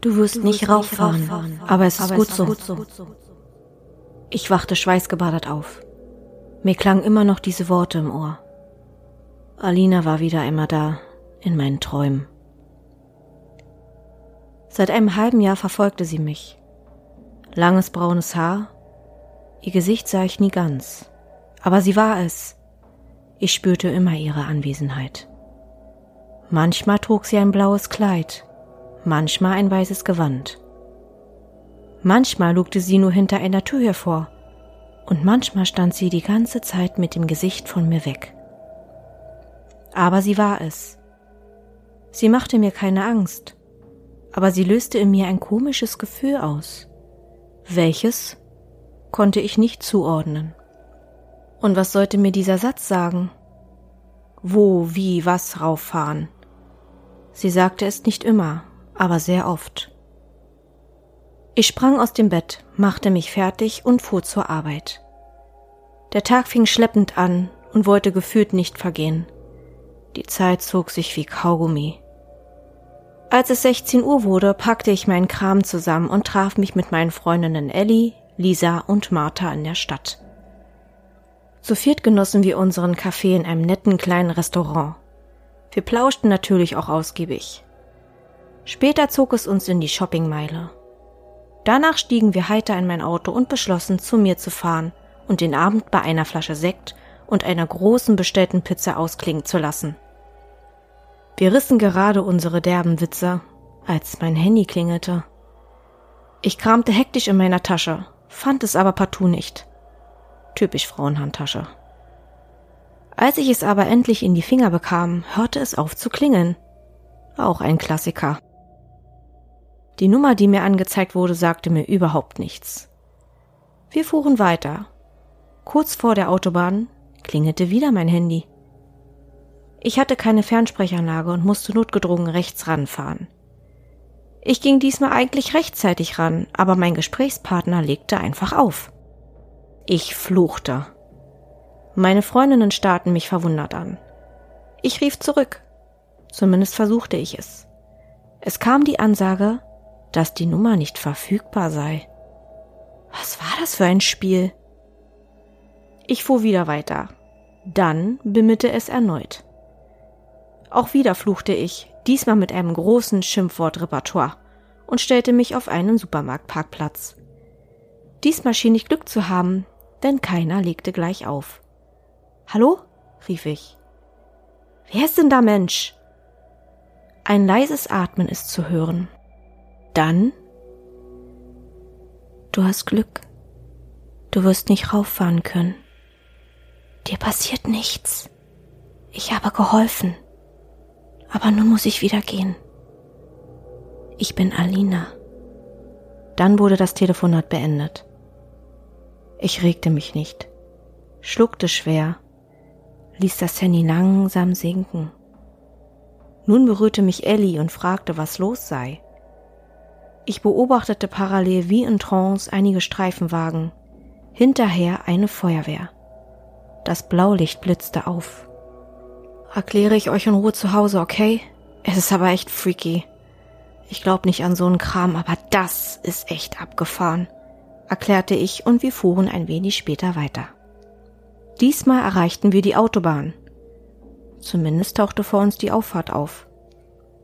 Du wirst, du nicht, rauffahren, aber es ist, gut, es so. gut so. Ich wachte schweißgebadet auf. Mir klangen immer noch diese Worte im Ohr. Alina war wieder einmal da, in meinen Träumen. Seit einem halben Jahr verfolgte sie mich. Langes braunes Haar, ihr Gesicht sah ich nie ganz, aber sie war es. Ich spürte immer ihre Anwesenheit. Manchmal trug sie ein blaues Kleid, manchmal ein weißes Gewand. Manchmal lugte sie nur hinter einer Tür hervor, und manchmal stand sie die ganze Zeit mit dem Gesicht von mir weg. Aber sie war es. Sie machte mir keine Angst, aber sie löste in mir ein komisches Gefühl aus. Welches konnte ich nicht zuordnen. Und was sollte mir dieser Satz sagen? Wo, wie, was rauffahren? Sie sagte es nicht immer, aber sehr oft. Ich sprang aus dem Bett, machte mich fertig und fuhr zur Arbeit. Der Tag fing schleppend an und wollte gefühlt nicht vergehen. Die Zeit zog sich wie Kaugummi. Als es 16 Uhr wurde, packte ich meinen Kram zusammen und traf mich mit meinen Freundinnen Ellie, Lisa und Martha in der Stadt. Zu viert genossen wir unseren Kaffee in einem netten kleinen Restaurant. Wir plauschten natürlich auch ausgiebig. Später zog es uns in die Shoppingmeile. Danach stiegen wir heiter in mein Auto und beschlossen, zu mir zu fahren und den Abend bei einer Flasche Sekt und einer großen bestellten Pizza ausklingen zu lassen. Wir rissen gerade unsere derben Witze, als mein Handy klingelte. Ich kramte hektisch in meiner Tasche, fand es aber partout nicht. Typisch Frauenhandtasche. Als ich es aber endlich in die Finger bekam, hörte es auf zu klingeln. Auch ein Klassiker. Die Nummer, die mir angezeigt wurde, sagte mir überhaupt nichts. Wir fuhren weiter. Kurz vor der Autobahn klingelte wieder mein Handy. Ich hatte keine Fernsprechanlage und musste notgedrungen rechts ranfahren. Ich ging diesmal eigentlich rechtzeitig ran, aber mein Gesprächspartner legte einfach auf. Ich fluchte. Meine Freundinnen starrten mich verwundert an. Ich rief zurück. Zumindest versuchte ich es. Es kam die Ansage, dass die Nummer nicht verfügbar sei. Was war das für ein Spiel? Ich fuhr wieder weiter. Dann bimmelte es erneut. Auch wieder fluchte ich, diesmal mit einem großen Schimpfwortrepertoire, und stellte mich auf einen Supermarktparkplatz. Diesmal schien ich Glück zu haben, denn keiner legte gleich auf. Hallo? rief ich. Wer ist denn da, Mensch? Ein leises Atmen ist zu hören. Dann Du hast Glück. Du wirst nicht rauffahren können. Dir passiert nichts. Ich habe geholfen. Aber nun muss ich wieder gehen. Ich bin Alina. Dann wurde das Telefonat beendet. Ich regte mich nicht, schluckte schwer, ließ das Handy langsam sinken. Nun berührte mich Ellie und fragte, was los sei. Ich beobachtete parallel wie in Trance einige Streifenwagen, hinterher eine Feuerwehr. Das Blaulicht blitzte auf. Erkläre ich euch in Ruhe zu Hause, okay? Es ist aber echt freaky. Ich glaub nicht an so einen Kram, aber das ist echt abgefahren erklärte ich und wir fuhren ein wenig später weiter. Diesmal erreichten wir die Autobahn. Zumindest tauchte vor uns die Auffahrt auf.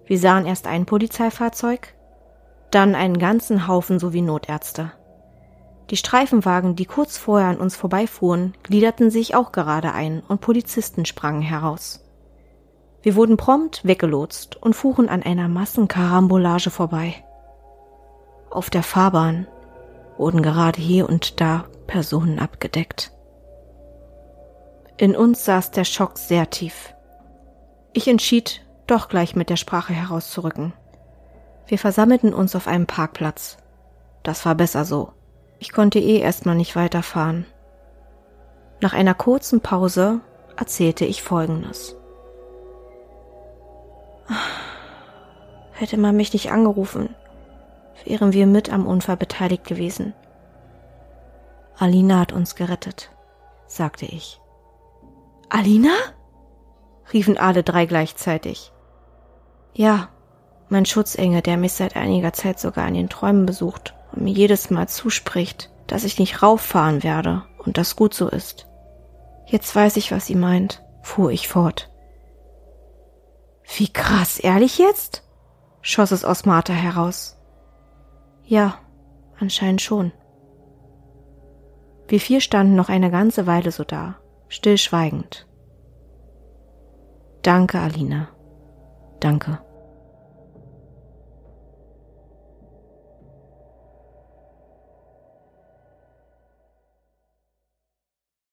Wir sahen erst ein Polizeifahrzeug, dann einen ganzen Haufen sowie Notärzte. Die Streifenwagen, die kurz vorher an uns vorbeifuhren, gliederten sich auch gerade ein und Polizisten sprangen heraus. Wir wurden prompt weggelotst und fuhren an einer Massenkarambolage vorbei. Auf der Fahrbahn wurden gerade hier und da Personen abgedeckt. In uns saß der Schock sehr tief. Ich entschied, doch gleich mit der Sprache herauszurücken. Wir versammelten uns auf einem Parkplatz. Das war besser so. Ich konnte eh erstmal nicht weiterfahren. Nach einer kurzen Pause erzählte ich Folgendes. Hätte man mich nicht angerufen, wären wir mit am Unfall beteiligt gewesen. Alina hat uns gerettet, sagte ich. Alina? riefen alle drei gleichzeitig. Ja, Mein Schutzengel, der mich seit einiger Zeit sogar in den Träumen besucht und mir jedes Mal zuspricht, dass ich nicht rauffahren werde und das gut so ist. Jetzt weiß ich, was sie meint, fuhr ich fort. Wie krass, ehrlich jetzt? schoss es aus Martha heraus. Ja, anscheinend schon. Wir vier standen noch eine ganze Weile so da, stillschweigend. Danke, Alina. Danke.